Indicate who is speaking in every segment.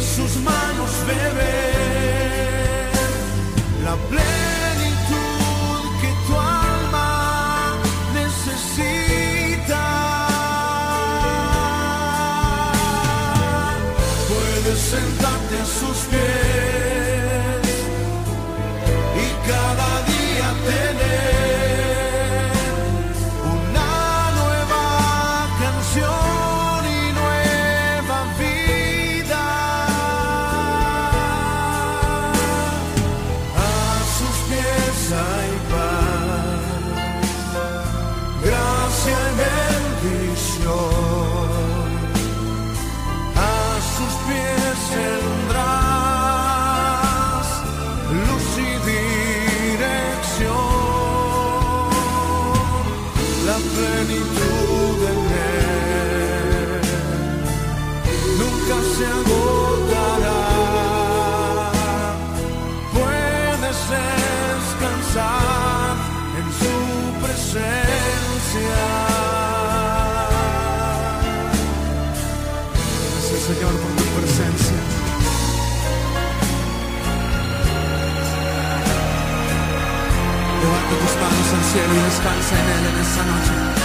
Speaker 1: sus manos beber la plenitud Señor por tu presencia. Levanta tus manos al cielo y descansa en Él en esta noche.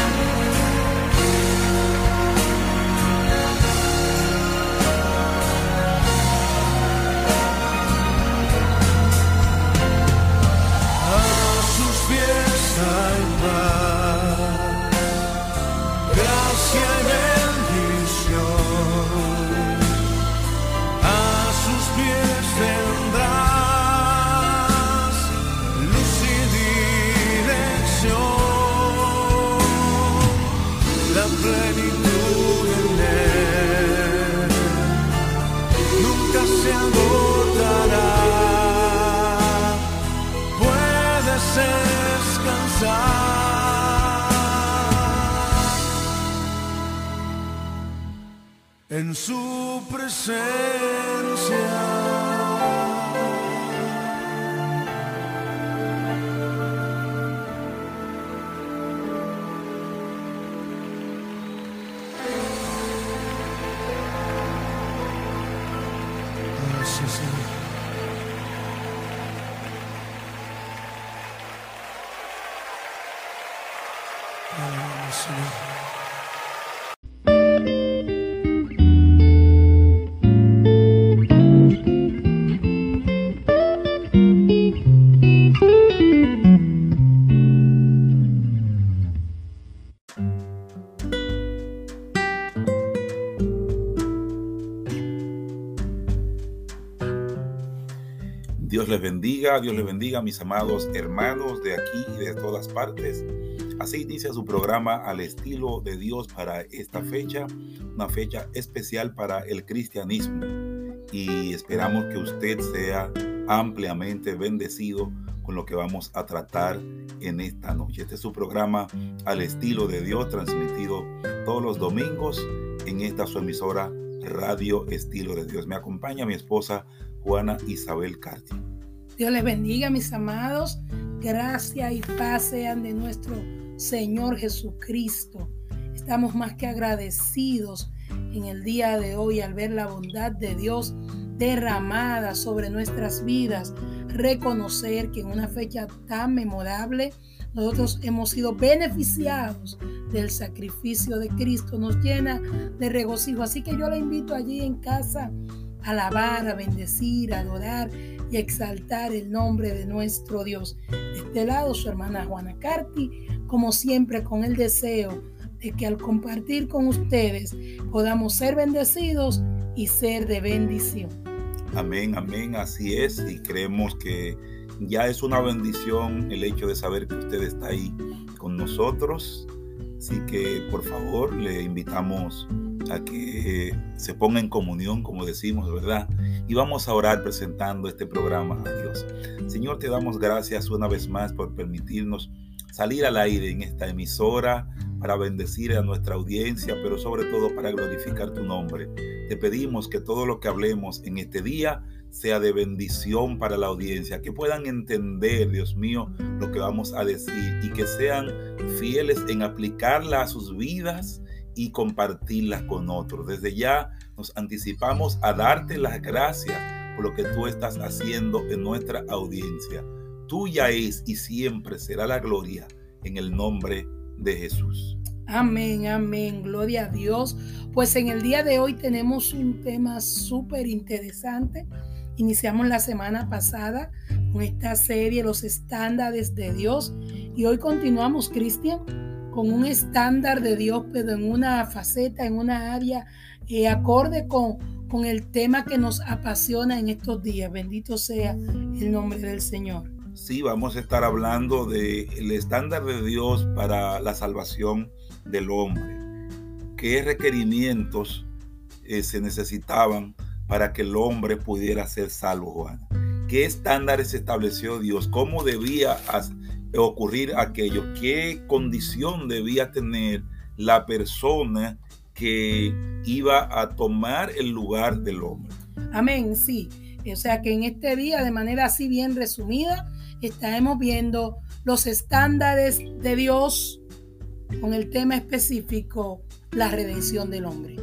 Speaker 1: Pies en su presencia.
Speaker 2: Dios les bendiga, Dios les bendiga, mis amados hermanos de aquí y de todas partes. Así inicia su programa al estilo de Dios para esta fecha, una fecha especial para el cristianismo. Y esperamos que usted sea ampliamente bendecido con lo que vamos a tratar en esta noche. Este es su programa al estilo de Dios, transmitido todos los domingos en esta su emisora Radio Estilo de Dios. Me acompaña mi esposa Juana Isabel Carti.
Speaker 3: Dios les bendiga, mis amados. Gracia y paz sean de nuestro Señor Jesucristo. Estamos más que agradecidos en el día de hoy al ver la bondad de Dios derramada sobre nuestras vidas. Reconocer que en una fecha tan memorable nosotros hemos sido beneficiados del sacrificio de Cristo. Nos llena de regocijo. Así que yo la invito allí en casa alabar, a bendecir, a adorar y exaltar el nombre de nuestro Dios. De este lado, su hermana Juana Carti, como siempre, con el deseo de que al compartir con ustedes podamos ser bendecidos y ser de bendición.
Speaker 2: Amén, amén, así es. Y creemos que ya es una bendición el hecho de saber que usted está ahí con nosotros. Así que por favor le invitamos a que se ponga en comunión, como decimos, ¿verdad? Y vamos a orar presentando este programa a Dios. Señor, te damos gracias una vez más por permitirnos salir al aire en esta emisora para bendecir a nuestra audiencia, pero sobre todo para glorificar tu nombre. Te pedimos que todo lo que hablemos en este día sea de bendición para la audiencia, que puedan entender, Dios mío, lo que vamos a decir y que sean fieles en aplicarla a sus vidas y compartirlas con otros. Desde ya nos anticipamos a darte las gracias por lo que tú estás haciendo en nuestra audiencia. Tuya es y siempre será la gloria en el nombre de Jesús.
Speaker 3: Amén, amén, gloria a Dios. Pues en el día de hoy tenemos un tema súper interesante. Iniciamos la semana pasada con esta serie, los estándares de Dios. Y hoy continuamos, Cristian, con un estándar de Dios, pero en una faceta, en una área eh, acorde con, con el tema que nos apasiona en estos días. Bendito sea el nombre del Señor.
Speaker 2: Sí, vamos a estar hablando del estándar de Dios para la salvación del hombre. ¿Qué requerimientos eh, se necesitaban para que el hombre pudiera ser salvo, Juan? ¿Qué estándares estableció Dios? ¿Cómo debía ocurrir aquello? ¿Qué condición debía tener la persona que iba a tomar el lugar del hombre?
Speaker 3: Amén, sí. O sea que en este día, de manera así bien resumida, estaremos viendo los estándares de Dios con el tema específico, la redención del hombre.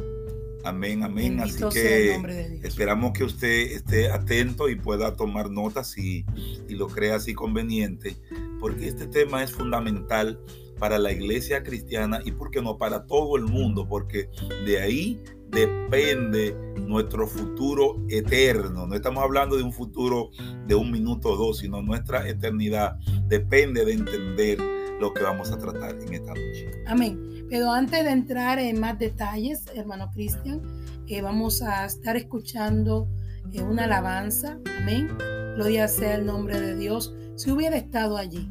Speaker 2: Amén, amén. Así que esperamos que usted esté atento y pueda tomar notas y, y lo crea así conveniente, porque este tema es fundamental para la iglesia cristiana y, ¿por qué no?, para todo el mundo, porque de ahí depende nuestro futuro eterno. No estamos hablando de un futuro de un minuto o dos, sino nuestra eternidad depende de entender lo que vamos a tratar en esta noche.
Speaker 3: Amén. Pero antes de entrar en más detalles, hermano Cristian, eh, vamos a estar escuchando eh, una alabanza. Amén. Gloria sea el nombre de Dios. Si hubiera estado allí,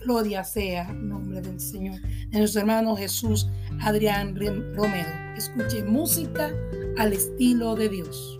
Speaker 3: gloria sea nombre del Señor, de nuestro hermano Jesús Adrián Romero. Escuche música al estilo de Dios.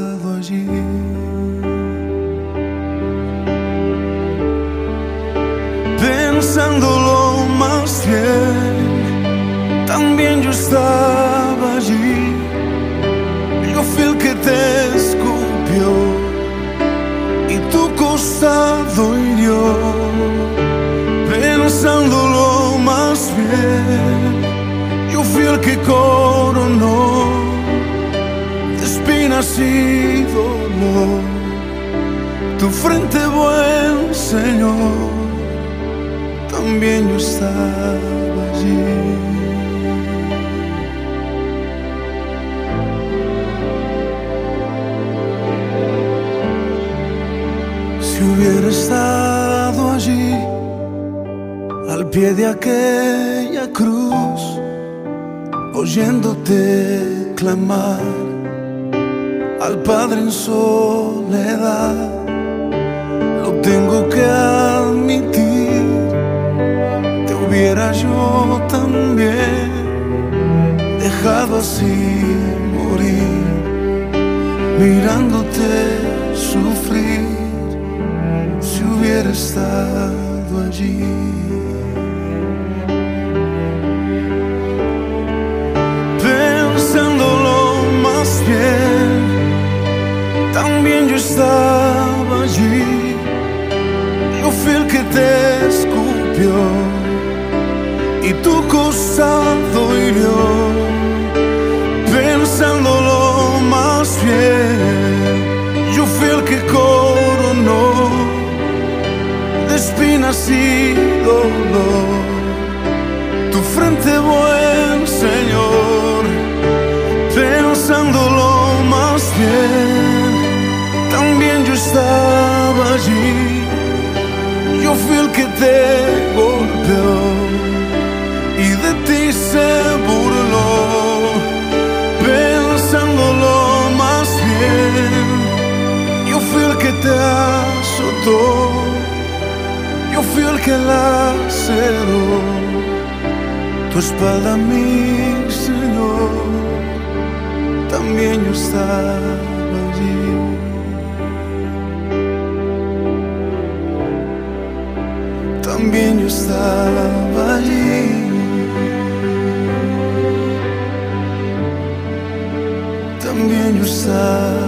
Speaker 1: yo estaba allí. Yo fui el que te escupió y tu costado hirió. Pensándolo más bien, yo fui el que coronó de espinas y dolor tu frente, buen Señor también yo estaba pie de aquella cruz, oyéndote clamar al Padre en soledad, lo tengo que admitir hubiera yo también dejado así morir, mirándote sufrir, si hubiera estado allí. También yo estaba allí, yo fui el que te escupió. Y tu costado hirió, pensándolo más bien, yo fui el que coronó de espinas y dolor. Tu frente, buen Señor, estaba allí, yo fui el que te golpeó y de ti se burló, pensándolo más bien. Yo fui el que te azotó, yo fui el que laceró tu espalda, mi Señor. También yo estaba También yo estaba allí. también yo estaba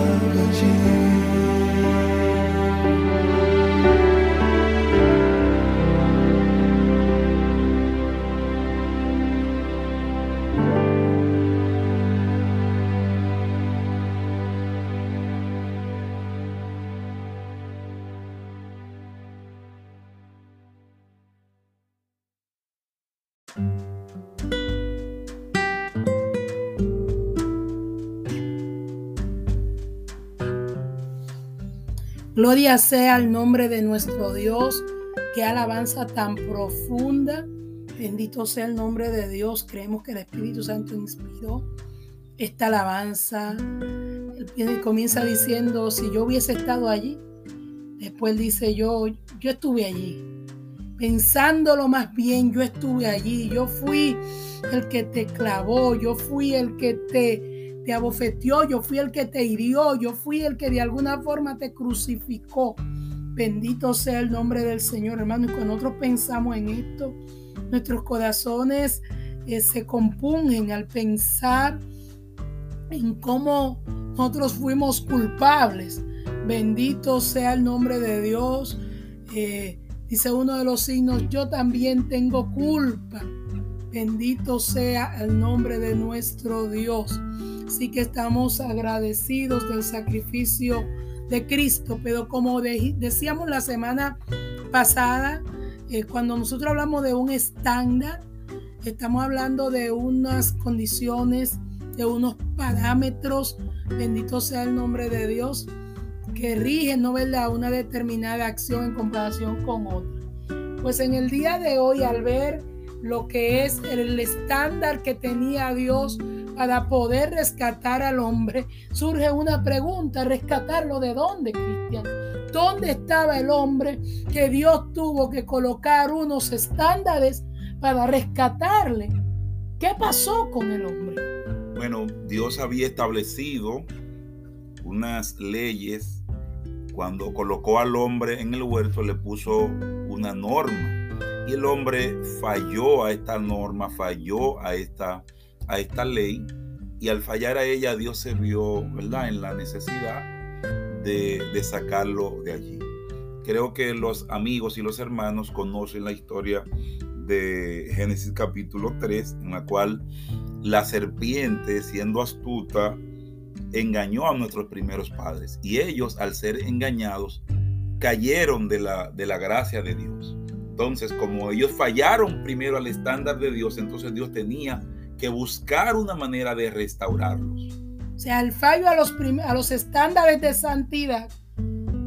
Speaker 3: Gloria sea el nombre de nuestro Dios. Qué alabanza tan profunda. Bendito sea el nombre de Dios. Creemos que el Espíritu Santo inspiró esta alabanza. Él comienza diciendo, si yo hubiese estado allí. Después dice, yo, yo estuve allí. Pensándolo más bien, yo estuve allí. Yo fui el que te clavó. Yo fui el que te te abofeteó, yo fui el que te hirió, yo fui el que de alguna forma te crucificó. Bendito sea el nombre del Señor, hermano. Y cuando nosotros pensamos en esto, nuestros corazones eh, se compungen al pensar en cómo nosotros fuimos culpables. Bendito sea el nombre de Dios. Eh, dice uno de los signos, yo también tengo culpa. Bendito sea el nombre de nuestro Dios. Así que estamos agradecidos del sacrificio de Cristo, pero como decíamos la semana pasada, eh, cuando nosotros hablamos de un estándar, estamos hablando de unas condiciones, de unos parámetros, bendito sea el nombre de Dios, que rigen, ¿no verdad?, una determinada acción en comparación con otra. Pues en el día de hoy, al ver lo que es el estándar que tenía Dios para poder rescatar al hombre, surge una pregunta, ¿rescatarlo de dónde, Cristian? ¿Dónde estaba el hombre que Dios tuvo que colocar unos estándares para rescatarle? ¿Qué pasó con el hombre?
Speaker 2: Bueno, Dios había establecido unas leyes. Cuando colocó al hombre en el huerto, le puso una norma. Y el hombre falló a esta norma, falló a esta a esta ley y al fallar a ella Dios se vio ¿verdad? en la necesidad de, de sacarlo de allí. Creo que los amigos y los hermanos conocen la historia de Génesis capítulo 3, en la cual la serpiente, siendo astuta, engañó a nuestros primeros padres. Y ellos, al ser engañados, cayeron de la, de la gracia de Dios. Entonces, como ellos fallaron primero al estándar de Dios, entonces Dios tenía que buscar una manera de restaurarlos.
Speaker 3: O sea, el fallo a los, a los estándares de santidad,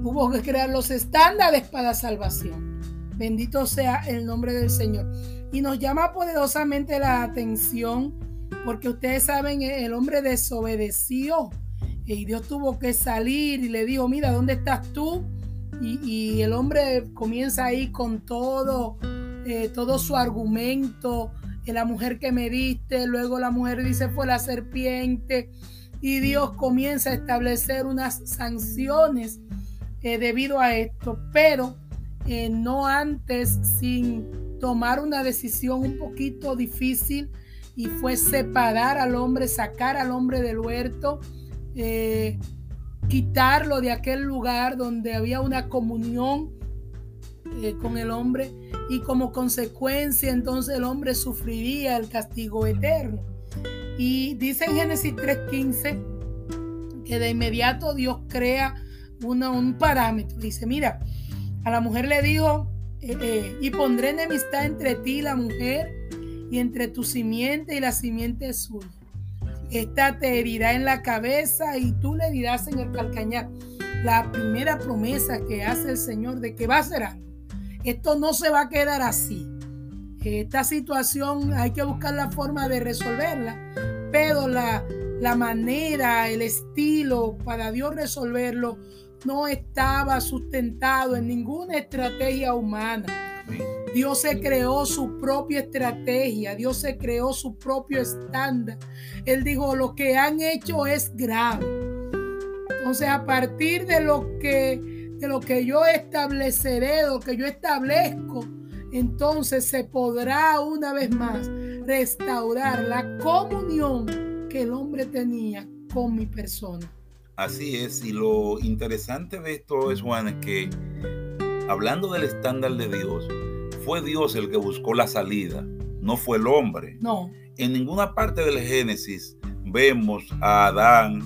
Speaker 3: hubo que crear los estándares para salvación. Bendito sea el nombre del Señor. Y nos llama poderosamente la atención porque ustedes saben, el hombre desobedeció y Dios tuvo que salir y le dijo, mira, ¿dónde estás tú? Y, el hombre comienza ahí con todo eh, todo su argumento, la mujer que me diste, luego la mujer dice fue la serpiente, y Dios comienza a establecer unas sanciones eh, debido a esto, pero eh, no antes sin tomar una decisión un poquito difícil y fue separar al hombre, sacar al hombre del huerto, eh, quitarlo de aquel lugar donde había una comunión con el hombre y como consecuencia entonces el hombre sufriría el castigo eterno. Y dice en Génesis 3:15 que de inmediato Dios crea un parámetro. Dice, mira, a la mujer le dijo, eh, eh, y pondré enemistad entre ti la mujer, y entre tu simiente y la simiente suya. Esta te herirá en la cabeza y tú le dirás en el calcañar. La primera promesa que hace el Señor de que va a ser algo. Esto no se va a quedar así. Esta situación hay que buscar la forma de resolverla, pero la, la manera, el estilo para Dios resolverlo no estaba sustentado en ninguna estrategia humana. Dios se creó su propia estrategia, Dios se creó su propio estándar. Él dijo, lo que han hecho es grave. Entonces, a partir de lo que, de lo que yo estableceré, de lo que yo establezco, entonces se podrá una vez más restaurar la comunión que el hombre tenía con mi persona.
Speaker 2: Así es, y lo interesante de esto es, Juan, que hablando del estándar de Dios, fue Dios el que buscó la salida, no fue el hombre.
Speaker 3: No.
Speaker 2: En ninguna parte del Génesis vemos a Adán,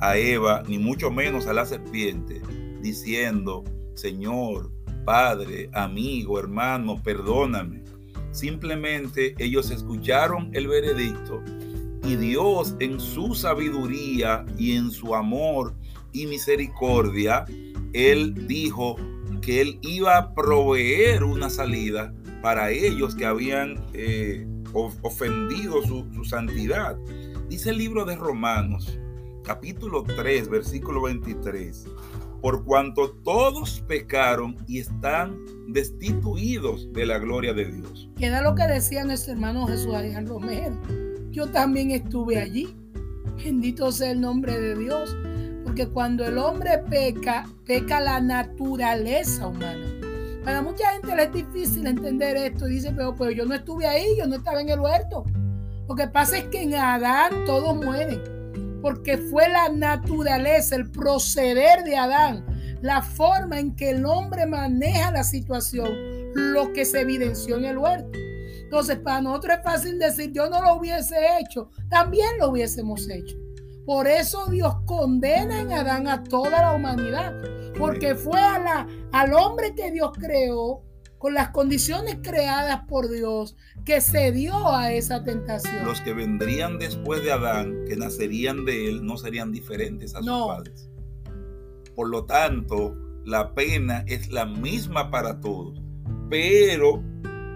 Speaker 2: a Eva, ni mucho menos a la serpiente, diciendo, Señor, Padre, amigo, hermano, perdóname. Simplemente ellos escucharon el veredicto y Dios en su sabiduría y en su amor y misericordia, Él dijo que Él iba a proveer una salida para ellos que habían eh, ofendido su, su santidad. Dice el libro de Romanos, capítulo 3, versículo 23 por cuanto todos pecaron y están destituidos de la gloria de Dios.
Speaker 3: Queda lo que decía nuestro hermano Jesús Adrián Romero. Yo también estuve allí. Bendito sea el nombre de Dios. Porque cuando el hombre peca, peca la naturaleza humana. Para mucha gente es difícil entender esto. Dice, pero pues yo no estuve ahí, yo no estaba en el huerto. Lo que pasa es que en Adán todos mueren porque fue la naturaleza, el proceder de Adán, la forma en que el hombre maneja la situación, lo que se evidenció en el huerto. Entonces, para nosotros es fácil decir, yo no lo hubiese hecho, también lo hubiésemos hecho. Por eso Dios condena en Adán a toda la humanidad, porque fue a la, al hombre que Dios creó con las condiciones creadas por Dios, que se dio a esa tentación.
Speaker 2: Los que vendrían después de Adán, que nacerían de él, no serían diferentes a sus padres. Por lo tanto, la pena es la misma para todos. Pero,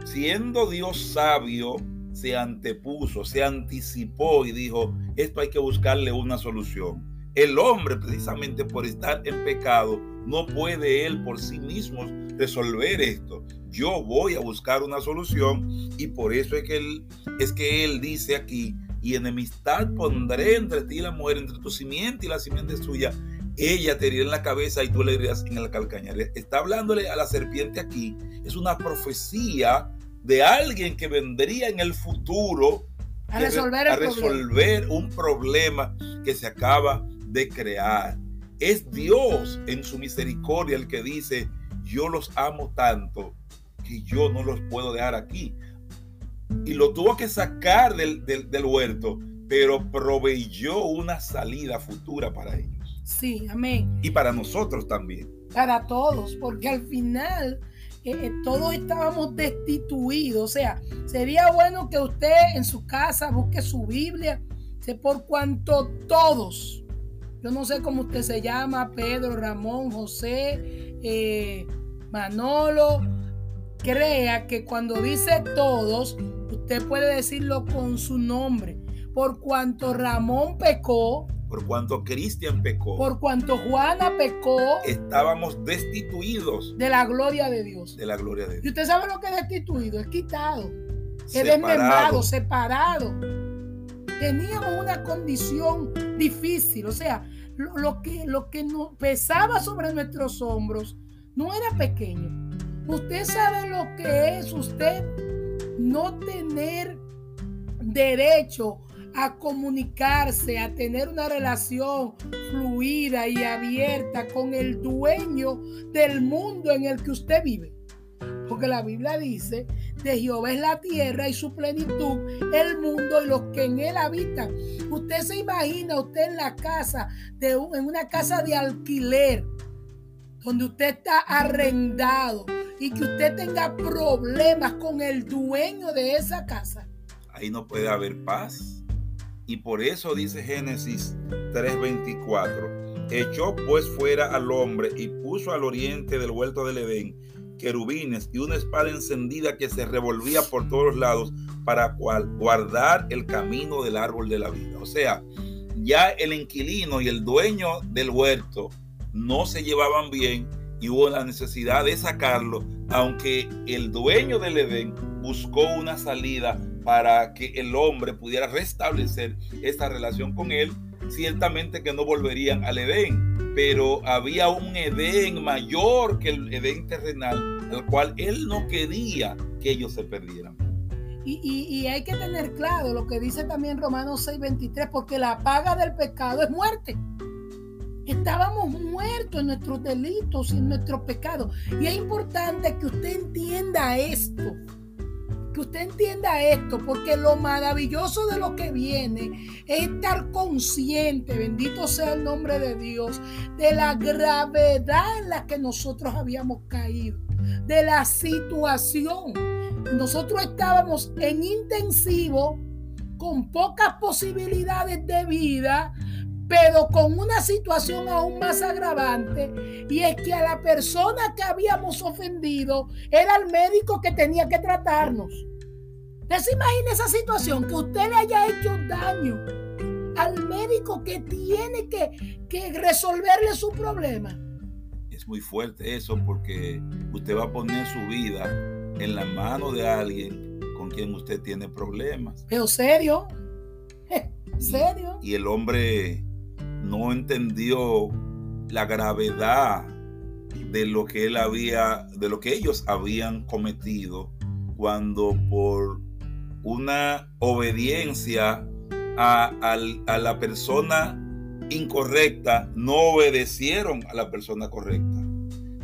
Speaker 2: siendo Dios sabio, se antepuso, se anticipó y dijo, esto hay que buscarle una solución. El hombre, precisamente por estar en pecado, no puede él por sí mismo resolver esto. Yo voy a buscar una solución y por eso es que él, es que él dice aquí, y enemistad pondré entre ti y la mujer, entre tu simiente y la simiente suya. Ella te herirá en la cabeza y tú le herirás en el calcañar. Está hablándole a la serpiente aquí. Es una profecía de alguien que vendría en el futuro
Speaker 3: a resolver,
Speaker 2: a resolver un problema que se acaba de crear. Es Dios en su misericordia el que dice, yo los amo tanto que yo no los puedo dejar aquí. Y lo tuvo que sacar del, del, huerto, pero proveyó una salida futura para ellos.
Speaker 3: Sí, amén.
Speaker 2: Y para nosotros también.
Speaker 3: Para todos, porque al final eh, todos estábamos destituidos. O sea, sería bueno que usted en su casa busque su Biblia, sé por cuanto todos, yo no sé cómo usted se llama, Pedro, Ramón, José, eh, Manolo, crea que cuando dice todos, usted puede decirlo con su nombre. Por cuanto Ramón pecó,
Speaker 2: Por cuanto Cristian pecó.
Speaker 3: Por cuanto Juana pecó.
Speaker 2: Estábamos destituidos.
Speaker 3: De la gloria de Dios.
Speaker 2: De la gloria de Dios.
Speaker 3: Y usted sabe lo que es destituido. Es quitado. Es desmembrado, separado. Teníamos una condición difícil. O sea, lo, que, lo que nos pesaba sobre nuestros hombros no era pequeño. Usted sabe lo que es usted no tener derecho a comunicarse, a tener una relación fluida y abierta con el dueño del mundo en el que usted vive. Porque la Biblia dice, de Jehová es la tierra y su plenitud, el mundo y los que en él habitan. Usted se imagina, usted en la casa, de en una casa de alquiler, donde usted está arrendado y que usted tenga problemas con el dueño de esa casa.
Speaker 2: Ahí no puede haber paz. Y por eso dice Génesis 3:24, echó pues fuera al hombre y puso al oriente del huerto del Edén querubines y una espada encendida que se revolvía por todos lados para guardar el camino del árbol de la vida. O sea, ya el inquilino y el dueño del huerto no se llevaban bien y hubo la necesidad de sacarlo, aunque el dueño del Edén buscó una salida para que el hombre pudiera restablecer esta relación con él, ciertamente que no volverían al Edén, pero había un Edén mayor que el Edén terrenal, al cual él no quería que ellos se perdieran.
Speaker 3: Y, y, hay que tener claro lo que dice también Romanos 6:23, porque la paga del pecado es muerte. Estábamos muertos en nuestros delitos y en nuestros pecados. Y es importante que usted entienda esto. Que usted entienda esto, porque lo maravilloso de lo que viene es estar consciente, bendito sea el nombre de Dios, de la gravedad en la que nosotros habíamos caído, de la situación. Nosotros estábamos en intensivo, con pocas posibilidades de vida, pero con una situación aún más agravante, y es que a la persona que habíamos ofendido era el médico que tenía que tratarnos. ¿Usted se imagina esa situación? Que usted le haya hecho daño al médico que tiene que, que resolverle su problema.
Speaker 2: Es muy fuerte eso porque usted va a poner su vida en la mano de alguien con quien usted tiene problemas.
Speaker 3: Pero serio, serio.
Speaker 2: y el hombre no entendió la gravedad de lo que él había, de lo que ellos habían cometido cuando por una obediencia a, la persona incorrecta no obedecieron a la persona correcta.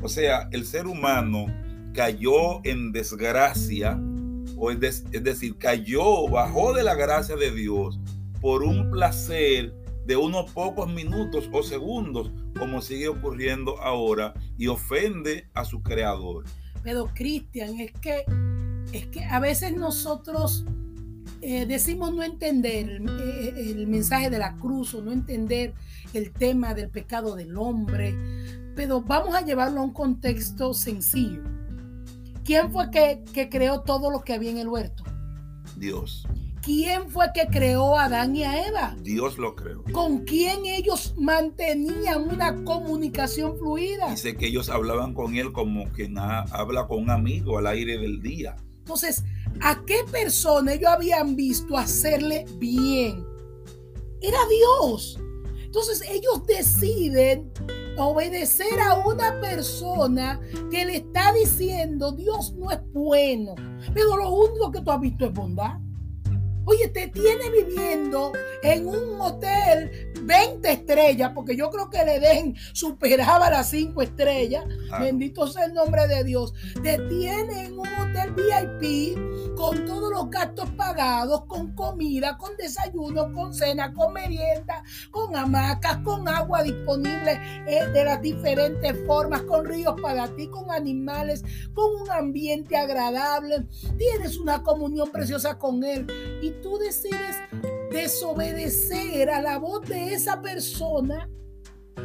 Speaker 2: O sea, el ser humano cayó en desgracia, o es decir, cayó, bajó de la gracia de Dios por un placer de unos pocos minutos o segundos, como sigue ocurriendo ahora, y ofende a su creador.
Speaker 3: Pero Cristian, es que, es que a veces nosotros eh, decimos no entender el, eh, el, mensaje de la cruz o no entender el tema del pecado del hombre, pero vamos a llevarlo a un contexto sencillo. ¿Quién fue que, que creó todo lo que había en el huerto?
Speaker 2: Dios.
Speaker 3: ¿Quién fue que creó a Adán y a Eva?
Speaker 2: Dios lo creó.
Speaker 3: ¿Con quién ellos mantenían una comunicación fluida?
Speaker 2: Dice que ellos hablaban con él como quien habla con un amigo al aire del día.
Speaker 3: Entonces, ¿a qué persona ellos habían visto hacerle bien? Era Dios. Entonces ellos deciden obedecer a una persona que le está diciendo Dios no es bueno, pero lo único que tú has visto es bondad. Te tiene viviendo en un hotel 20 estrellas, porque yo creo que el Edén superaba las 5 estrellas. Bendito sea el nombre de Dios. Te tiene en un hotel VIP con todos los gastos pagados, con comida, con desayuno, con cena, con merienda, con hamacas, con agua disponible eh, de las diferentes formas, con ríos para ti, con animales, con un ambiente agradable. Tienes una comunión preciosa con Él y tú decides desobedecer a la voz de esa persona,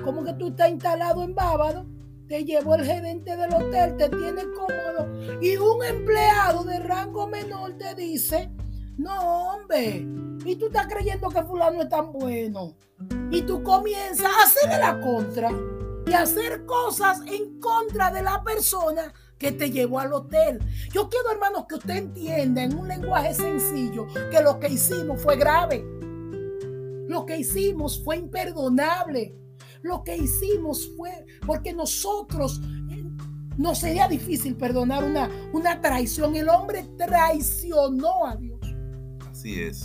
Speaker 3: como que tú estás instalado en Bávaro, te llevó el gerente del hotel, te tiene cómodo y un empleado de rango menor te dice, No, hombre. Y tú estás creyendo que fulano es tan bueno. Y tú comienzas a hacer de la contra y hacer cosas en contra de la persona que te llevó al hotel. Yo quiero, hermanos, que usted entienda en un lenguaje sencillo que lo que hicimos fue grave. Lo que hicimos fue imperdonable. Lo que hicimos fue porque nosotros eh, no sería difícil perdonar una, una traición. El hombre traicionó a Dios.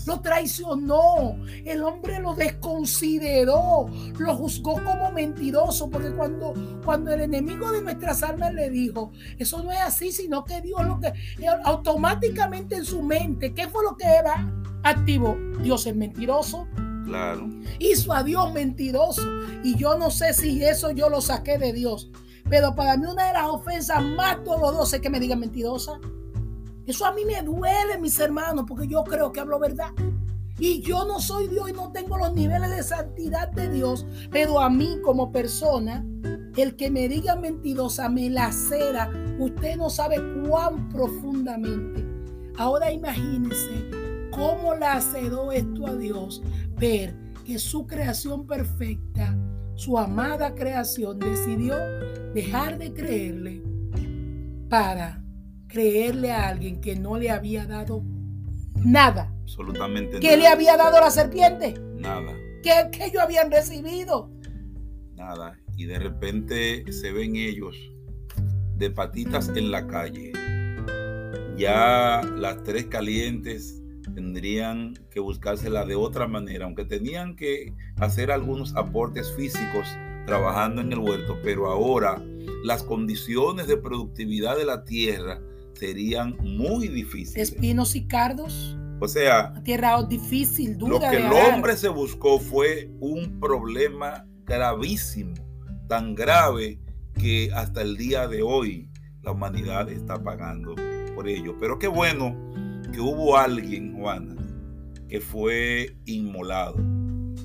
Speaker 3: Lo traicionó. El hombre lo desconsideró. Lo juzgó como mentiroso. Porque cuando, cuando el enemigo de nuestras almas le dijo, eso no es así, sino que Dios lo que automáticamente en su mente, ¿qué fue lo que era activo? Dios es mentiroso.
Speaker 2: Claro.
Speaker 3: Hizo a Dios mentiroso. Y yo no sé si eso yo lo saqué de Dios. Pero para mí una de las ofensas más dolorosas es que me digan mentirosa. Eso a mí me duele, mis hermanos, porque yo creo que hablo verdad. Y yo no soy Dios y no tengo los niveles de santidad de Dios, pero a mí como persona, el que me diga mentirosa me lacera. Usted no sabe cuán profundamente. Ahora imagínese cómo laceró esto a Dios ver que su creación perfecta, su amada creación, decidió dejar de creerle para creerle a alguien que no le había dado nada.
Speaker 2: Absolutamente
Speaker 3: ¿Qué le había dado la serpiente?
Speaker 2: Nada.
Speaker 3: ¿Qué, ¿Qué ellos habían recibido?
Speaker 2: Nada. Y de repente se ven ellos de patitas en la calle. Ya las tres calientes tendrían que buscársela de otra manera, aunque tenían que hacer algunos aportes físicos trabajando en el huerto, pero ahora las condiciones de productividad de la tierra serían muy difíciles.
Speaker 3: Espinos y cardos.
Speaker 2: O sea,
Speaker 3: tierra difícil, dura.
Speaker 2: Lo que el hombre se buscó fue un problema gravísimo, tan grave que hasta el día de hoy la humanidad está pagando por ello. Pero qué bueno que hubo alguien, Juana, que fue inmolado.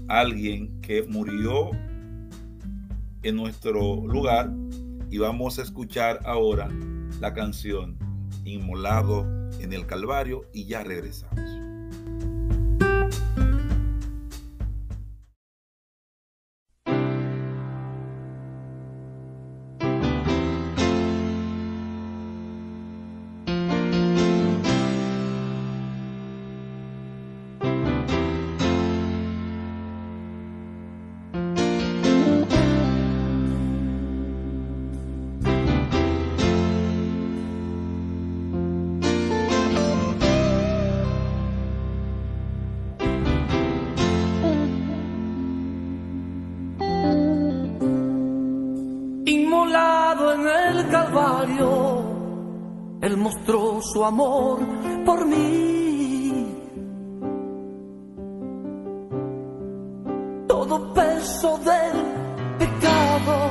Speaker 2: Alguien que murió en nuestro lugar y vamos a escuchar ahora la canción inmolado en el Calvario y ya regresamos.
Speaker 4: Él mostró su amor por mí. Todo peso del pecado,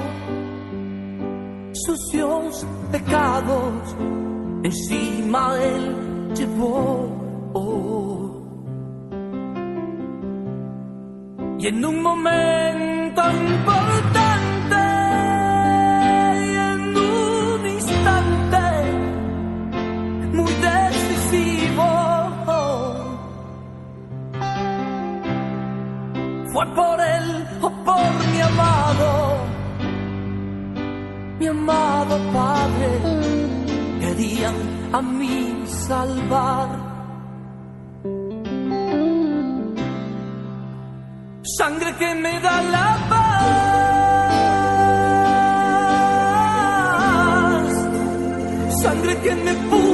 Speaker 4: sucios pecados, encima Él llevó. Y en un momento por él o por mi amado, mi amado Padre, querían a mí salvar. Sangre que me da la paz, sangre que me purifica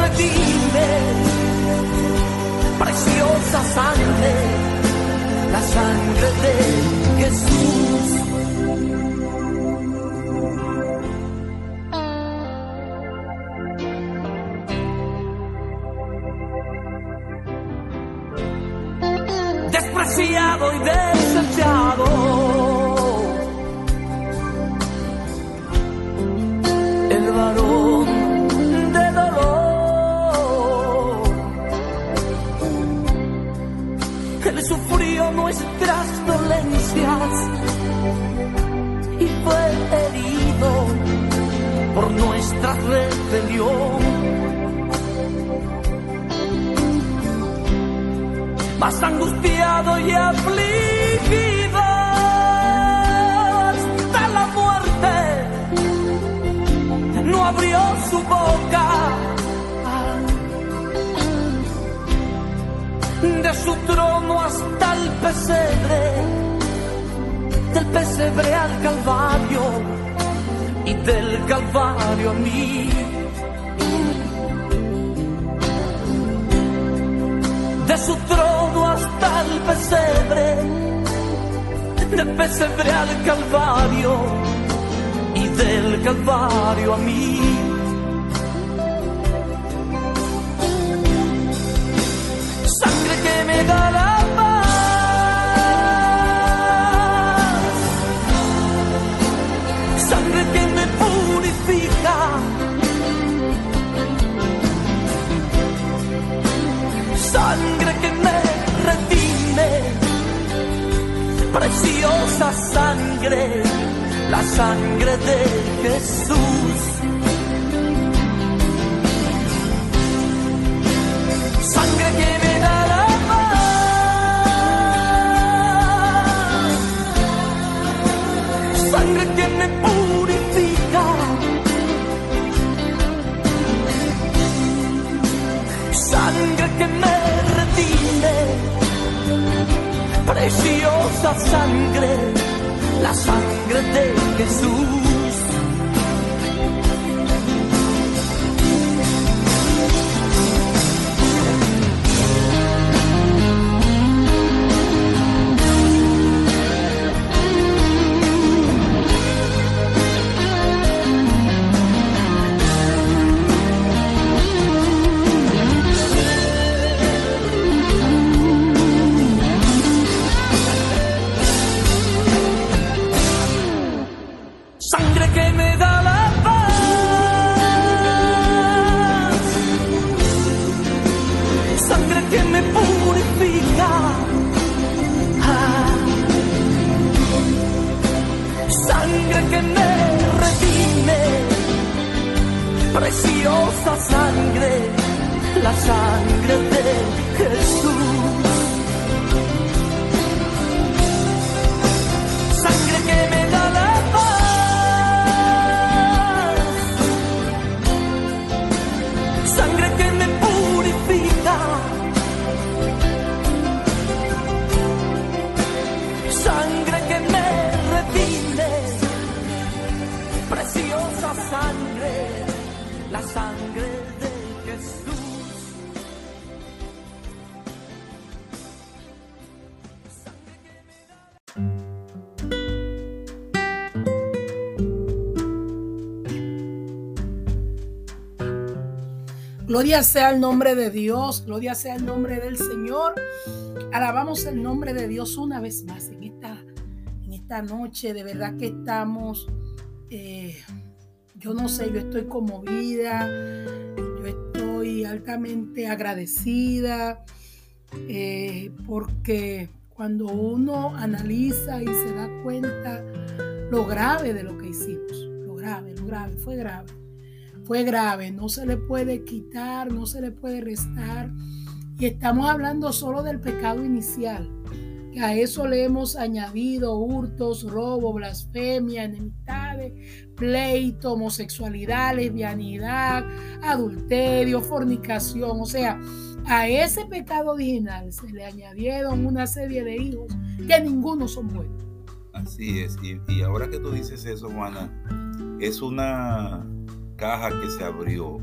Speaker 4: esa sangre, la sangre de Jesús. despreciado y
Speaker 3: Gloria sea el nombre de Dios, gloria sea el nombre del Señor. Alabamos el nombre de Dios una vez más en esta, en esta noche. De verdad que estamos, eh, yo no sé, yo estoy conmovida, yo estoy altamente agradecida eh, porque cuando uno analiza y se da cuenta lo grave de lo que hicimos, lo grave, lo grave, fue grave fue grave, no se le puede quitar, no se le puede restar. Y estamos hablando solo del pecado inicial, que a eso le hemos añadido hurtos, robo, blasfemia, enemistades, pleito, homosexualidad, lesbianidad, adulterio, fornicación. O sea, a ese pecado original se le añadieron una serie de hijos que ninguno son buenos.
Speaker 2: Así es. Y, y ahora que tú dices eso, Juana, es una caja que se abrió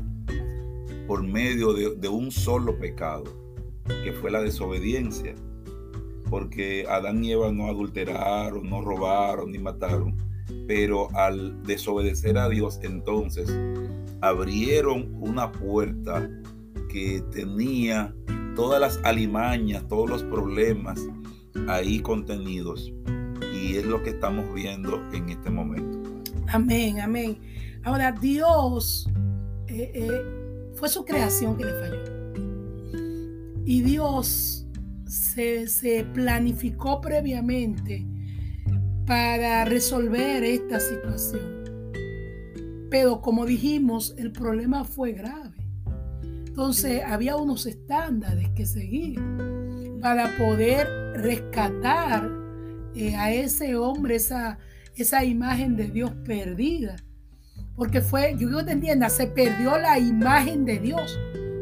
Speaker 2: por medio de, un solo pecado, que fue la desobediencia. Porque Adán y Eva no adulteraron, no robaron ni mataron, pero al desobedecer a Dios entonces abrieron una puerta que tenía todas las alimañas, todos los problemas ahí contenidos. Y es lo que estamos viendo en este momento.
Speaker 3: Amén, amén. Ahora, Dios eh, eh, fue su creación que le falló. Y Dios se, planificó previamente para resolver esta situación. Pero como dijimos, el problema fue grave. Entonces había unos estándares que seguir para poder rescatar eh, a ese hombre, esa, esa imagen de Dios perdida. Porque fue, yo que te entiendas, se perdió la imagen de Dios.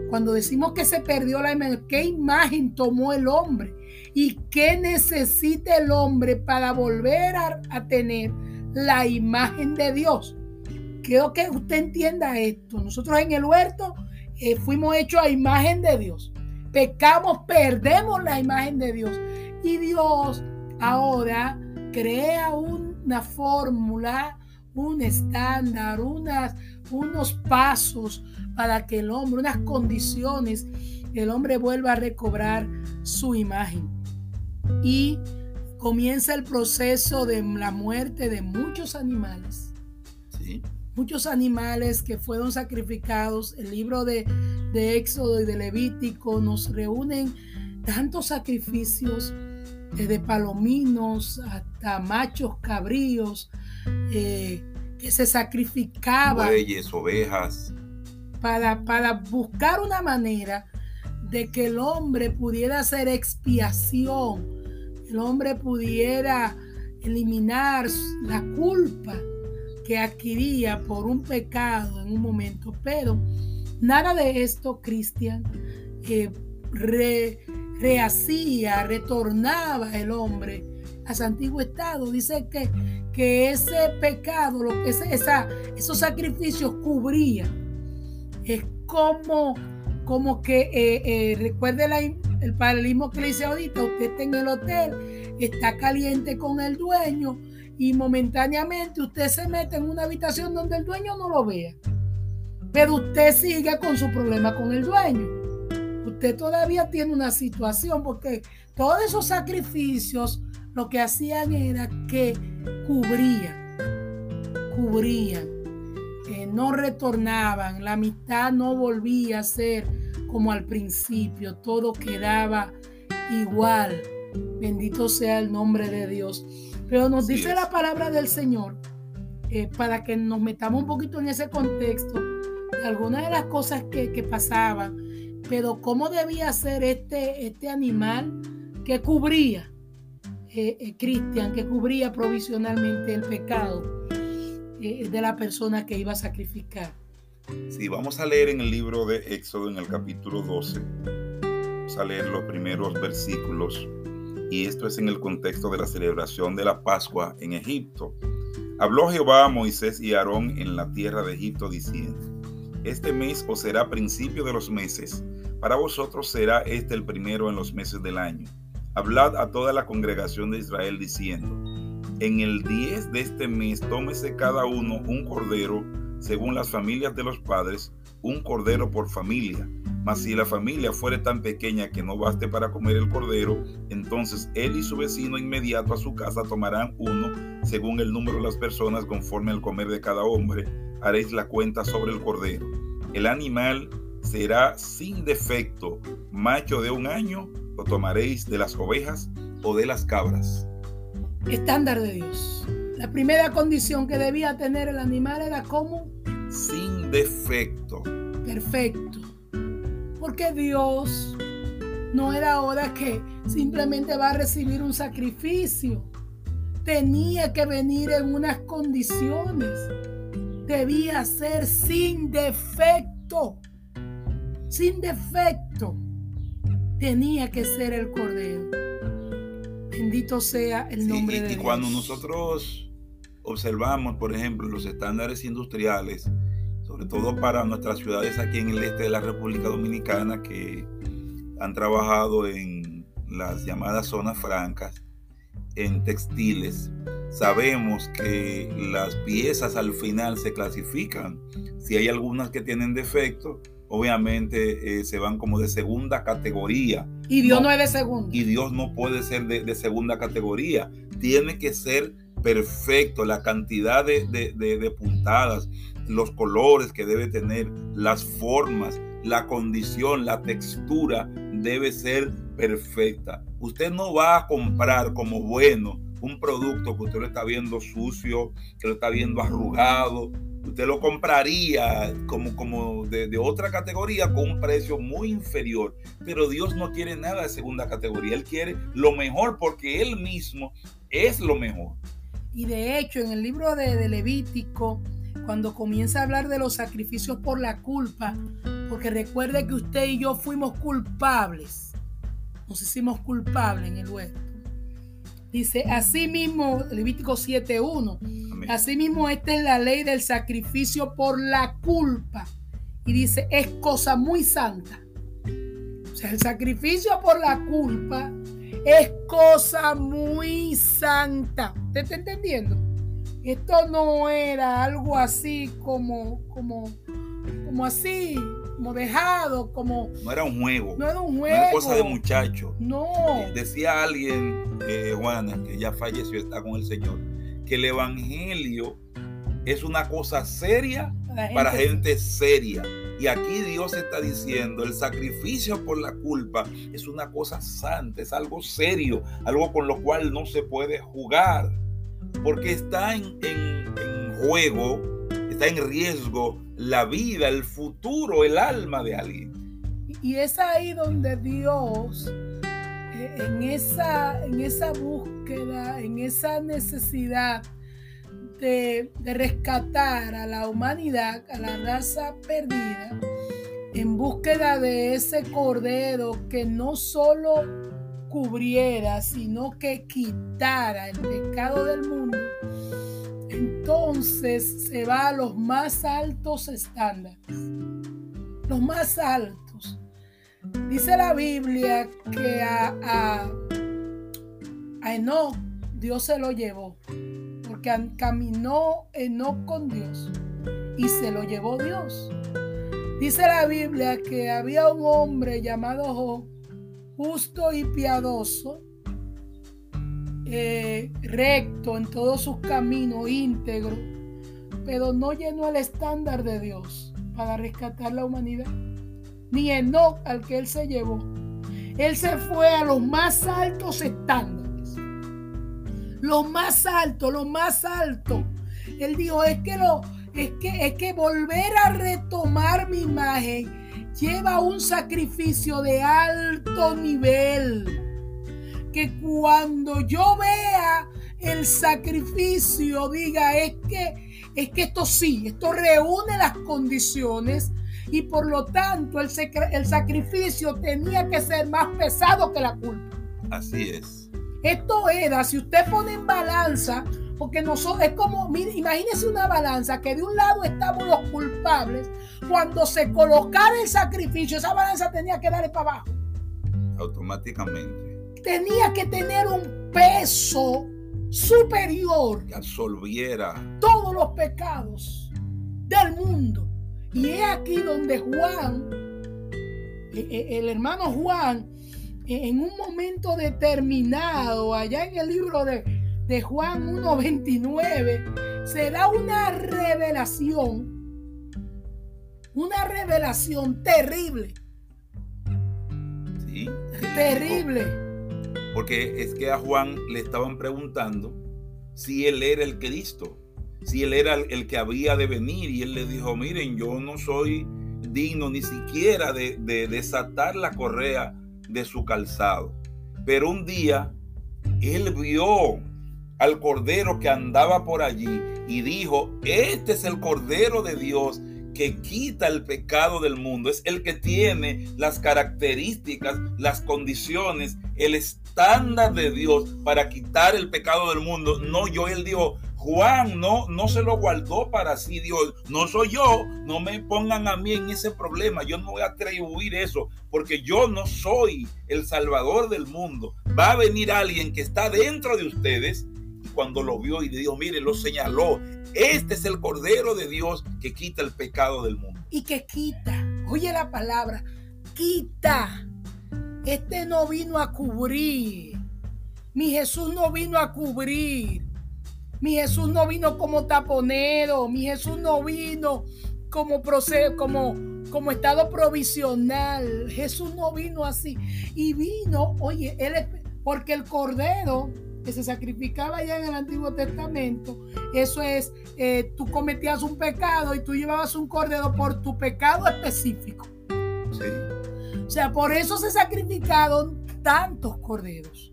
Speaker 3: Cuando decimos que se perdió la imagen, ¿qué imagen tomó el hombre? ¿Y qué necesita el hombre para volver a, tener la imagen de Dios? Quiero que usted entienda esto. Nosotros en el huerto eh, fuimos hechos a imagen de Dios. Pecamos, perdemos la imagen de Dios. Y Dios ahora crea una fórmula, un estándar, unas, unos pasos para que el hombre, unas condiciones, el hombre vuelva a recobrar su imagen. Y comienza el proceso de la muerte de muchos animales.
Speaker 2: Sí
Speaker 3: muchos animales que fueron sacrificados. El libro de, de Éxodo y de Levítico nos reúnen tantos sacrificios, desde palominos hasta machos cabríos, eh, que se sacrificaban.
Speaker 2: Bueyes, ovejas.
Speaker 3: Para, para buscar una manera de que el hombre pudiera hacer expiación, el hombre pudiera eliminar la culpa que adquiría por un pecado en un momento, pero nada de esto, Cristian, eh, rehacía, retornaba el hombre a su antiguo estado. Dice que, que ese pecado, lo que esa, esos sacrificios cubría. Es como, como que, eh, eh, recuerde el paralelismo que le hice ahorita, usted está en el hotel, está caliente con el dueño y momentáneamente usted se mete en una habitación donde el dueño no lo vea. Pero usted sigue con su problema con el dueño. Usted todavía tiene una situación porque todos esos sacrificios lo que hacían era que cubrían, cubrían, eh, no retornaban, la mitad no volvía a ser como al principio, todo quedaba igual. Bendito sea el nombre de Dios. Pero nos dice la palabra del Señor, eh, para que nos metamos un poquito en ese contexto, de algunas de las cosas que, pasaban, pero cómo debía ser este, este animal que cubría, eh, eh, Cristian, que cubría provisionalmente el pecado de la persona que iba a sacrificar.
Speaker 2: Sí, vamos a leer en el libro de Éxodo, en el capítulo 12. Vamos a leer los primeros versículos y esto es en el contexto de la celebración de la Pascua en Egipto. Habló Jehová a Moisés y Aarón en la tierra de Egipto diciendo, Este mes os será principio de los meses, para vosotros será este el primero en los meses del año. Hablad a toda la congregación de Israel diciendo, En el 10 de este mes tómese cada uno un cordero según las familias de los padres, un cordero por familia mas si la familia fuere tan pequeña que no baste para comer el cordero, entonces él y su vecino inmediato a su casa tomarán uno, según el número de las personas conforme al comer de cada hombre. Haréis la cuenta sobre el cordero. El animal será sin defecto, macho de un año, lo tomaréis de las ovejas o de las cabras.
Speaker 3: Estándar de Dios. La primera condición que debía tener el animal era como
Speaker 2: sin defecto.
Speaker 3: Perfecto porque Dios no era ahora que simplemente va a recibir un sacrificio. Tenía que venir en unas condiciones. Debía ser sin defecto. Sin defecto. Tenía que ser el Cordero. Bendito sea el nombre de Dios.
Speaker 2: Y cuando nosotros observamos, por ejemplo, los estándares industriales, sobre todo para nuestras ciudades aquí en el este de la República Dominicana que han trabajado en las llamadas zonas francas, en textiles. Sabemos que las piezas al final se clasifican. Si hay algunas que tienen defecto, obviamente eh, se van como de segunda categoría.
Speaker 3: Y Dios no, es de segunda.
Speaker 2: Y Dios no puede ser de, de segunda categoría. Tiene que ser perfecto, la cantidad de, de, de, puntadas, los colores que debe tener, las formas, la condición, la textura debe ser perfecta. Usted no va a comprar como bueno un producto que usted lo está viendo sucio, que lo está viendo arrugado. Usted lo compraría como, como de, de otra categoría con un precio muy inferior. Pero Dios no quiere nada de segunda categoría. Él quiere lo mejor porque Él mismo es lo mejor.
Speaker 3: Y de hecho, en el libro de, Levítico, cuando comienza a hablar de los sacrificios por la culpa, porque recuerde que usted y yo fuimos culpables, nos hicimos culpables en el huerto. Dice, así mismo, Levítico 7.1, así mismo esta es la ley del sacrificio por la culpa. Y dice, es cosa muy santa. O sea, el sacrificio por la culpa es cosa muy santa. ¿Usted está entendiendo? Esto no era algo así como, como, como así, como dejado, como...
Speaker 2: No era un juego.
Speaker 3: No era un juego.
Speaker 2: No era cosa de muchacho.
Speaker 3: No.
Speaker 2: Decía alguien, eh, Juana, que ya falleció, está con el Señor, que el Evangelio es una cosa seria para gente seria. Y aquí Dios está diciendo, el sacrificio por la culpa es una cosa santa, es algo serio, algo con lo cual no se puede jugar, porque está en, juego, está en riesgo la vida, el futuro, el alma de alguien.
Speaker 3: Y es ahí donde Dios, eh, en esa, en esa búsqueda, en esa necesidad, de, rescatar a la humanidad, a la raza perdida, en búsqueda de ese cordero que no solo cubriera, sino que quitara el pecado del mundo, entonces se va a los más altos estándares, los más altos. Dice la Biblia que a, a, a Dios se lo llevó porque caminó Enoch con Dios y se lo llevó Dios. Dice la Biblia que había un hombre llamado justo y piadoso, eh, recto en todos sus caminos, íntegro, pero no llenó el estándar de Dios para rescatar la humanidad, ni Enoch al que él se llevó. Él se fue a los más altos estándares lo más alto, lo más alto. Él dijo, es que lo, es que, es que volver a retomar mi imagen lleva un sacrificio de alto nivel. Que cuando yo vea el sacrificio diga, es que, es que esto sí, esto reúne las condiciones y por lo tanto el, el sacrificio tenía que ser más pesado que la culpa.
Speaker 2: Así es.
Speaker 3: Esto era, si usted pone en balanza, porque nosotros, es como, mire, imagínese una balanza que de un lado estamos los culpables, cuando se colocara el sacrificio, esa balanza tenía que darle para abajo.
Speaker 2: Automáticamente.
Speaker 3: Tenía que tener un peso superior.
Speaker 2: Que absolviera
Speaker 3: todos los pecados del mundo. Y es aquí donde Juan, e, e, el hermano Juan, en un momento determinado, allá en el libro de, de Juan 1.29, se da una revelación, una revelación terrible.
Speaker 2: Sí.
Speaker 3: Terrible.
Speaker 2: Porque es que a Juan le estaban preguntando si él era el Cristo, si él era el que había de venir. Y él le dijo, miren, yo no soy digno ni siquiera de, de desatar la correa de su calzado. Pero un día él vio al cordero que andaba por allí y dijo, este es el cordero de Dios que quita el pecado del mundo. Es el que tiene las características, las condiciones, el estándar de Dios para quitar el pecado del mundo. No yo, él dijo, Juan no, no se lo guardó para sí Dios. No soy yo. No me pongan a mí en ese problema. Yo no voy a atribuir eso porque yo no soy el salvador del mundo. Va a venir alguien que está dentro de ustedes cuando lo vio y le dijo, mire, lo señaló. Este es el Cordero de Dios que quita el pecado del mundo.
Speaker 3: Y que quita Oye la palabra, quita. Este no vino a cubrir. Mi Jesús no vino a cubrir. Mi Jesús no vino como taponero. Mi Jesús no vino como proceso, como, como estado provisional. Jesús no vino así. Y vino, oye, él porque el cordero que se sacrificaba ya en el Antiguo Testamento, eso es, eh, tú cometías un pecado y tú llevabas un cordero por tu pecado específico. Sí. O sea, por eso se sacrificaron tantos corderos.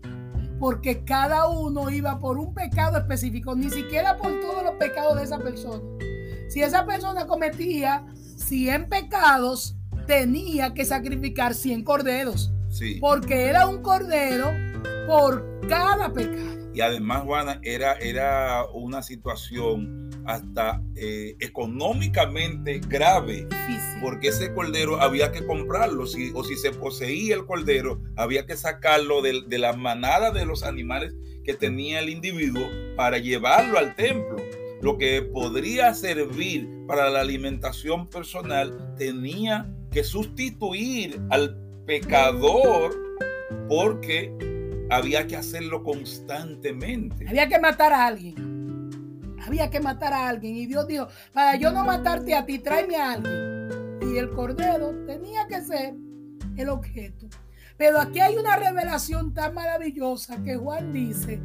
Speaker 3: Porque cada uno iba por un pecado específico, ni siquiera por todos los pecados de esa persona. Si esa persona cometía 100 pecados, tenía que sacrificar 100 corderos. Sí. Porque era un cordero por cada pecado.
Speaker 2: Y además, Juana, era, era una situación hasta eh, económicamente grave, porque ese cordero había que comprarlo, si, o si se poseía el cordero, había que sacarlo de, de la manada de los animales que tenía el individuo para llevarlo al templo. Lo que podría servir para la alimentación personal tenía que sustituir al pecador porque había que hacerlo constantemente.
Speaker 3: Había que matar a alguien. Había que matar a alguien. Y Dios dijo, para yo no matarte a ti, tráeme a alguien. Y el cordero tenía que ser el objeto. Pero aquí hay una revelación tan maravillosa que Juan dice,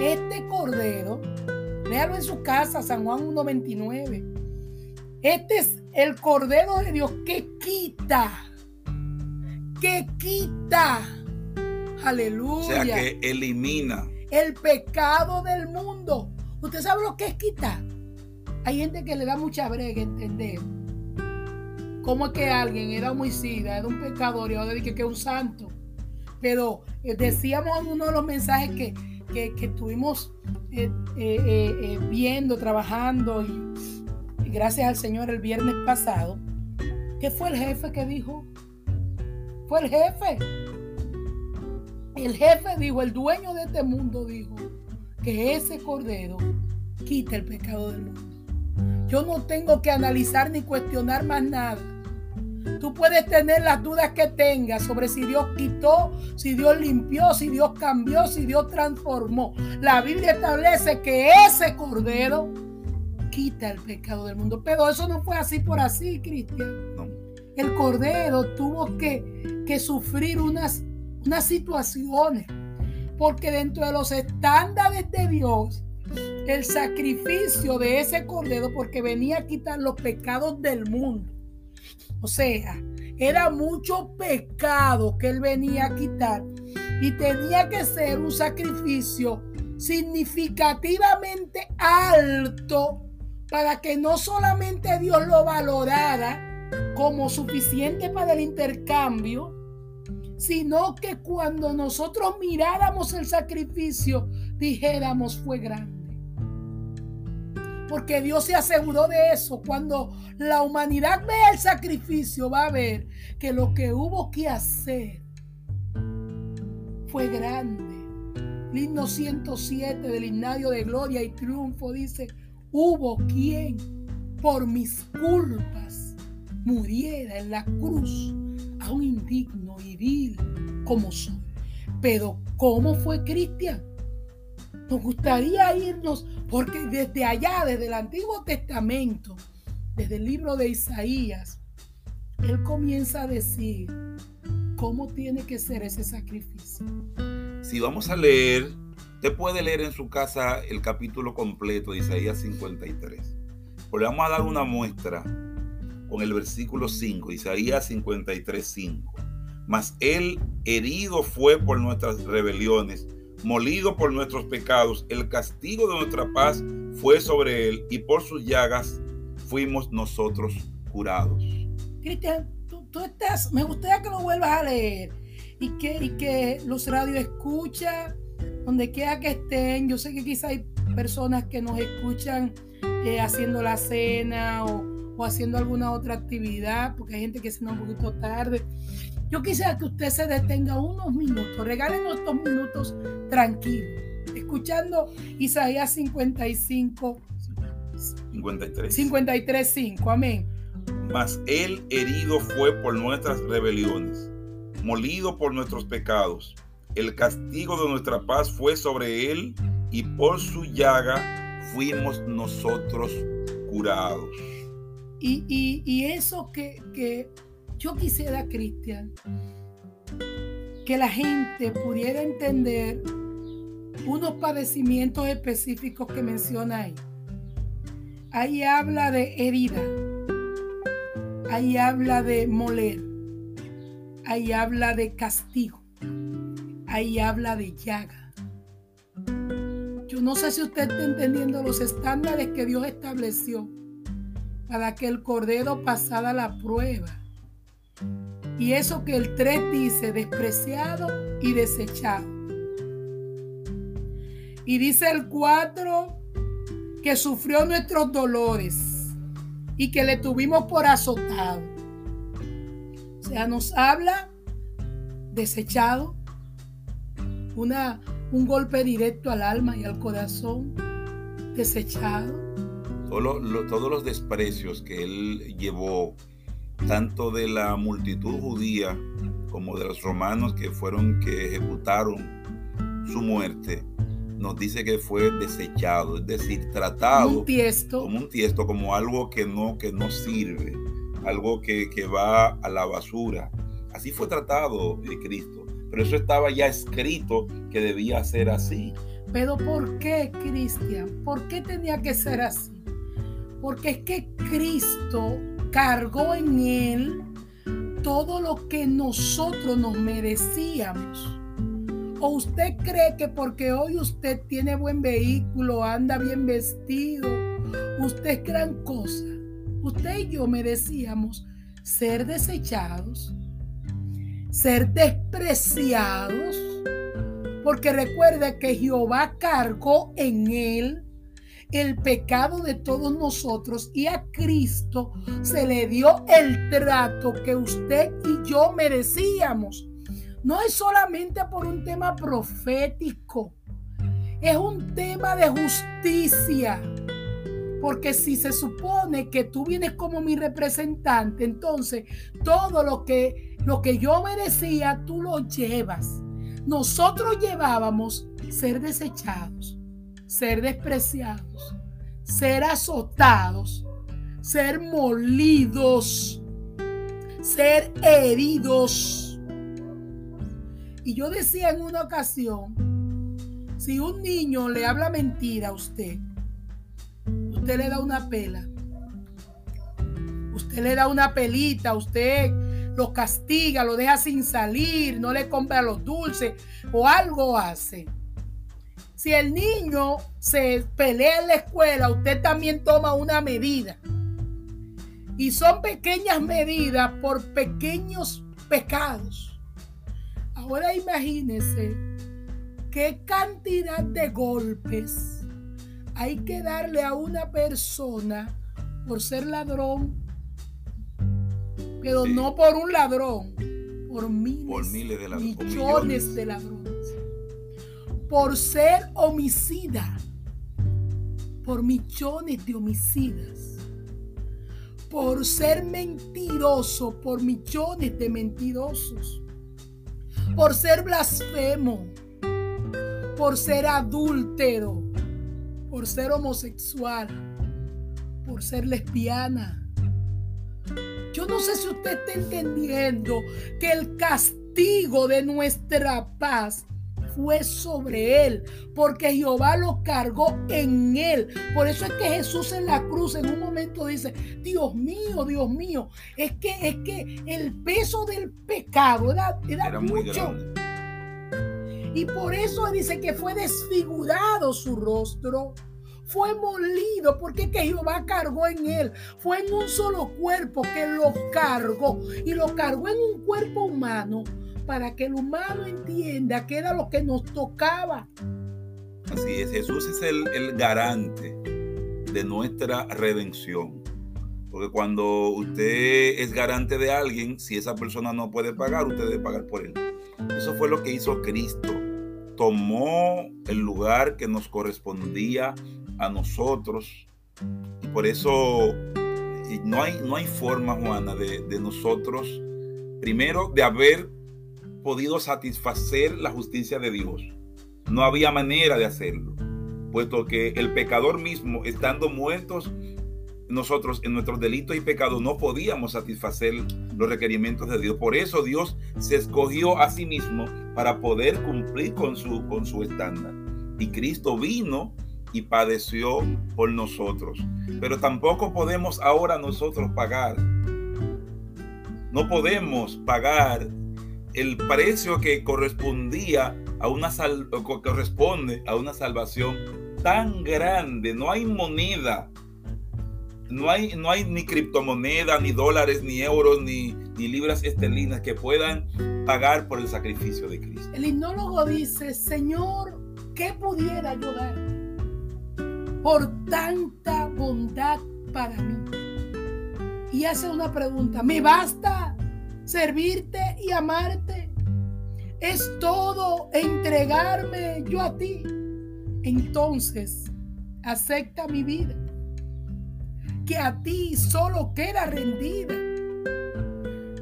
Speaker 3: este cordero, léalo en su casa, San Juan 1.29. Este es el cordero de Dios que quita, que quita Aleluya. O
Speaker 2: sea que elimina.
Speaker 3: El pecado del mundo. ¿Usted sabe lo que es quitar? Hay gente que le da mucha brega entender cómo es que alguien era homicida, era un pecador y ahora dice que es un santo. Pero eh, decíamos en uno de los mensajes que, que, estuvimos eh, eh, viendo, trabajando y gracias al Señor el viernes pasado, que fue el jefe que dijo, fue el jefe el jefe dijo, el dueño de este mundo dijo que ese cordero quita el pecado del mundo. Yo no tengo que analizar ni cuestionar más nada. Tú puedes tener las dudas que tengas sobre si Dios quitó, si Dios limpió, si Dios cambió, si Dios transformó. La Biblia establece que ese cordero quita el pecado del mundo. Pero eso no fue así por así, Cristian. El cordero tuvo que, que sufrir unas unas situaciones. Porque dentro de los estándares de Dios, el sacrificio de ese cordero, porque venía a quitar los pecados del mundo. O sea, era mucho pecado que él venía a quitar. Y tenía que ser un sacrificio significativamente alto para que no solamente Dios lo valorara como suficiente para el intercambio, sino que cuando nosotros miráramos el sacrificio, dijéramos fue grande. Porque Dios se aseguró de eso. Cuando la humanidad vea el sacrificio, va a ver que lo que hubo que hacer fue grande. El himno 107 del himnario de gloria y triunfo dice, hubo quien por mis culpas muriera en la cruz a un indigno como soy. Pero ¿cómo fue Cristian? Nos gustaría irnos, porque desde allá, desde el Antiguo Testamento, desde el libro de Isaías, él comienza a decir cómo tiene que ser ese sacrificio.
Speaker 2: Si vamos a leer, usted puede leer en su casa el capítulo completo de Isaías 53. Pues le vamos a dar una muestra con el versículo 5, Isaías 53, 5. Mas él herido fue por nuestras rebeliones, molido por nuestros pecados. El castigo de nuestra paz fue sobre él y por sus llagas fuimos nosotros curados.
Speaker 3: Cristian, tú, estás, me gustaría que lo vuelvas a leer y que, y que los radios escuchan, donde quiera que estén. Yo sé que quizá hay personas que nos escuchan eh, haciendo la cena o, o, haciendo alguna otra actividad, porque hay gente que se un poquito tarde. Yo quisiera que usted se detenga unos minutos, regálenos estos minutos tranquilos, escuchando Isaías 55, 53, 53, 5, amén.
Speaker 2: mas él herido fue por nuestras rebeliones, molido por nuestros pecados. El castigo de nuestra paz fue sobre él y por su llaga fuimos nosotros curados.
Speaker 3: Y, eso que, que yo quisiera, Cristian, que la gente pudiera entender unos padecimientos específicos que menciona ahí. Ahí habla de herida, ahí habla de moler, ahí habla de castigo, ahí habla de llaga. Yo no sé si usted está entendiendo los estándares que Dios estableció para que el cordero pasara la prueba. Y eso que el 3 dice, despreciado y desechado. Y dice el 4 que sufrió nuestros dolores y que le tuvimos por azotado. O sea, nos habla desechado, una, un golpe directo al alma y al corazón, desechado.
Speaker 2: Todos los desprecios que él llevó, tanto de la multitud judía como de los romanos que fueron que ejecutaron su muerte, nos dice que fue desechado, es decir, tratado
Speaker 3: como un tiesto,
Speaker 2: como, un tiesto, como algo que no, que no sirve, algo que, que va a la basura. Así fue tratado eh, Cristo, pero eso estaba ya escrito que debía ser así.
Speaker 3: Pero ¿por qué, Cristian? ¿Por qué tenía que ser así? Porque es que Cristo cargó en él todo lo que nosotros nos merecíamos. ¿O usted cree que porque hoy usted tiene buen vehículo, anda bien vestido, usted es gran cosa? Usted y yo merecíamos ser desechados, ser despreciados, porque recuerde que Jehová cargó en él el pecado de todos nosotros y a Cristo se le dio el trato que usted y yo merecíamos. No es solamente por un tema profético, es un tema de justicia. Porque si se supone que tú vienes como mi representante, entonces todo lo que, lo que yo merecía, tú lo llevas. Nosotros llevábamos ser desechados, ser despreciados, ser azotados, ser molidos, ser heridos y yo decía en una ocasión, si un niño le habla mentira a usted, usted le da una pela, usted le da una pelita, usted lo castiga, lo deja sin salir, no le compra los dulces o algo hace. Si el niño se pelea en la escuela, usted también toma una medida. Y son pequeñas medidas por pequeños pecados. Ahora imagínese qué cantidad de golpes hay que darle a una persona por ser ladrón, pero no por un ladrón, por miles, de ladrones, millones de ladrones, por ser homicida, por millones de homicidas, por ser mentiroso, por millones de mentirosos por ser blasfemo, por ser adúltero, por ser homosexual, por ser lesbiana. Yo no sé si usted está entendiendo que el castigo de nuestra paz fue sobre él, porque Jehová lo cargó en él. Por eso es que Jesús en la cruz en un momento dice, Dios mío, Dios mío, es que es que el peso del pecado era, era, mucho. Y por eso dice que fue desfigurado su rostro fue molido porque que Jehová cargó en él. Fue en un solo cuerpo que lo cargó y lo cargó en un cuerpo humano para que el humano entienda que era lo que nos tocaba.
Speaker 2: Así es, Jesús es el, garante de nuestra redención. Porque cuando usted es garante de alguien, si esa persona no puede pagar, usted debe pagar por él. Eso fue lo que hizo Cristo. Tomó el lugar que nos correspondía a nosotros. Y por eso no hay, no hay forma, Juana, de nosotros, primero, de haber podido satisfacer la justicia de Dios. No había manera de hacerlo, puesto que el pecador mismo, estando muertos, nosotros en nuestros delitos y pecados no podíamos satisfacer los requerimientos de Dios. Por eso Dios se escogió a sí mismo para poder cumplir con su, con su estándar. Y Cristo vino y padeció por nosotros. Pero tampoco podemos ahora nosotros pagar. No podemos pagar el precio que correspondía a una corresponde a una salvación tan grande. No hay moneda. No hay, no hay ni criptomoneda, ni dólares, ni euros, ni, ni libras esterlinas que puedan pagar por el sacrificio de Cristo.
Speaker 3: El hipnólogo dice, Señor, ¿qué pudiera yo dar por tanta bondad para mí? Y hace una pregunta, ¿me basta servirte y amarte? ¿Es todo entregarme yo a ti? Entonces, acepta mi vida, que a ti solo queda rendida.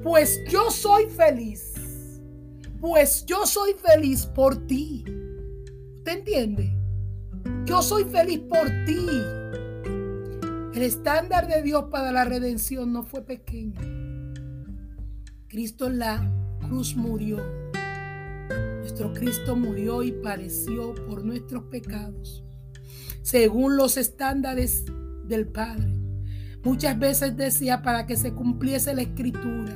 Speaker 3: Pues yo soy feliz, pues yo soy feliz por ti. ¿Usted entiende? Yo soy feliz por ti. El estándar de Dios para la redención no fue pequeño. Cristo en la cruz murió. Nuestro Cristo murió y padeció por nuestros pecados, según los estándares del Padre. Muchas veces decía para que se cumpliese la escritura.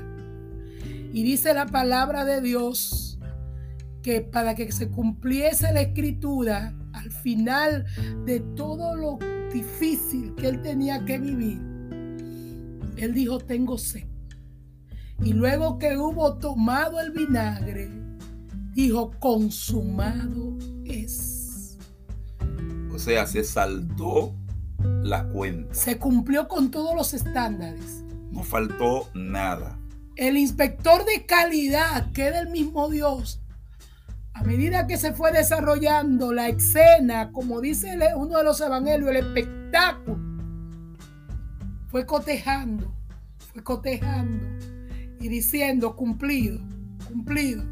Speaker 3: Y dice la palabra de Dios que para que se cumpliese la escritura, al final de todo lo difícil que él tenía que vivir, él dijo, tengo sed. Y luego que hubo tomado el vinagre, dijo, consumado es.
Speaker 2: O sea, se saltó la cuenta.
Speaker 3: Se cumplió con todos los estándares.
Speaker 2: No faltó nada.
Speaker 3: El inspector de calidad, que era el mismo Dios, a medida que se fue desarrollando la escena, como dice uno de los evangelios, el espectáculo, fue cotejando, fue cotejando y diciendo cumplido, cumplido,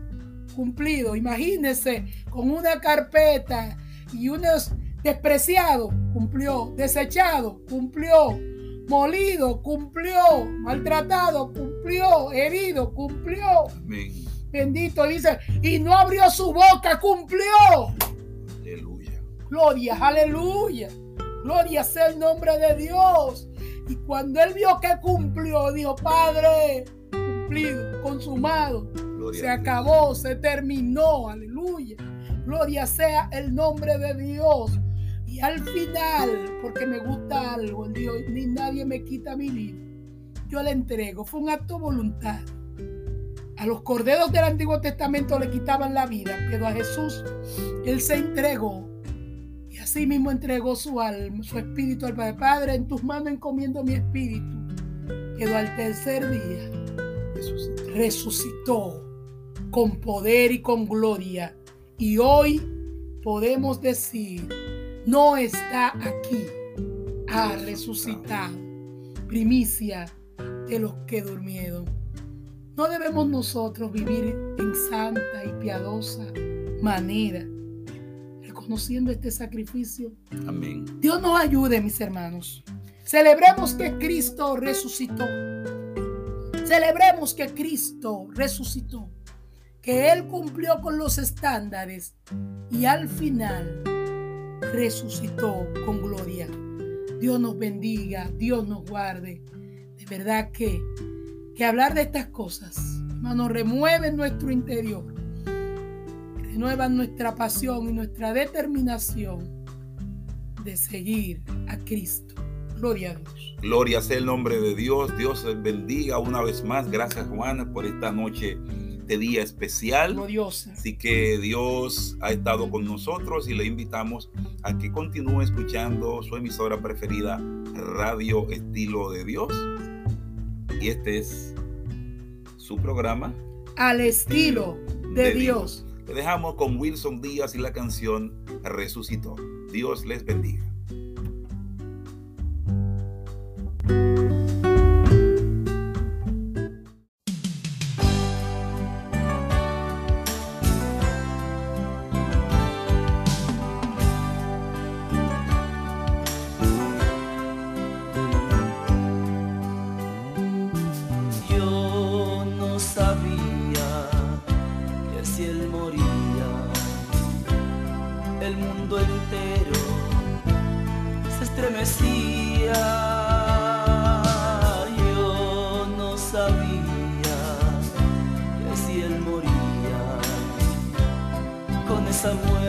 Speaker 3: cumplido. Imagínense con una carpeta y unos despreciados, cumplió, desechado, cumplió, molido, cumplió, maltratado, cumplió, herido, cumplió.
Speaker 2: Amén.
Speaker 3: Bendito dice, y no abrió su boca, cumplió.
Speaker 2: Aleluya.
Speaker 3: Gloria, aleluya. Gloria sea el nombre de Dios. Y cuando él vio que cumplió, dijo, Padre, cumplido, consumado.
Speaker 2: Gloria
Speaker 3: se
Speaker 2: Dios.
Speaker 3: acabó, se terminó. Aleluya. Gloria sea el nombre de Dios. Y al final, porque me gusta algo, dijo, ni nadie me quita mi vida. Yo le entrego. Fue un acto voluntario. A los corderos del Antiguo Testamento le quitaban la vida, pero a Jesús él se entregó y así mismo entregó su alma, su espíritu al Padre. Padre, en tus manos encomiendo mi espíritu. Quedó al tercer día,
Speaker 2: Resucitó.
Speaker 3: resucitó con poder y con gloria. Y hoy podemos decir, no está aquí, ha resucitado, primicia de los que durmieron. No debemos nosotros vivir en santa y piadosa manera, reconociendo este sacrificio.
Speaker 2: Amén.
Speaker 3: Dios nos ayude, mis hermanos. Celebremos que Cristo resucitó. Celebremos que Cristo resucitó. Que Él cumplió con los estándares y al final resucitó con gloria. Dios nos bendiga, Dios nos guarde. De verdad que que hablar de estas cosas, hermano, remueven nuestro interior, renuevan nuestra pasión y nuestra determinación de seguir a Cristo. Gloria a Dios.
Speaker 2: Gloria sea el nombre de Dios. Dios bendiga una vez más. Gracias, Juana, por esta noche de día especial.
Speaker 3: Gloriosa.
Speaker 2: Así que Dios ha estado con nosotros y le invitamos a que continúe escuchando su emisora preferida, Radio Estilo de Dios. Y este es su programa.
Speaker 3: Al estilo de,
Speaker 2: De
Speaker 3: Dios.
Speaker 2: Le dejamos con Wilson Díaz y la canción Resucitó. Dios les bendiga.
Speaker 5: Bye. Con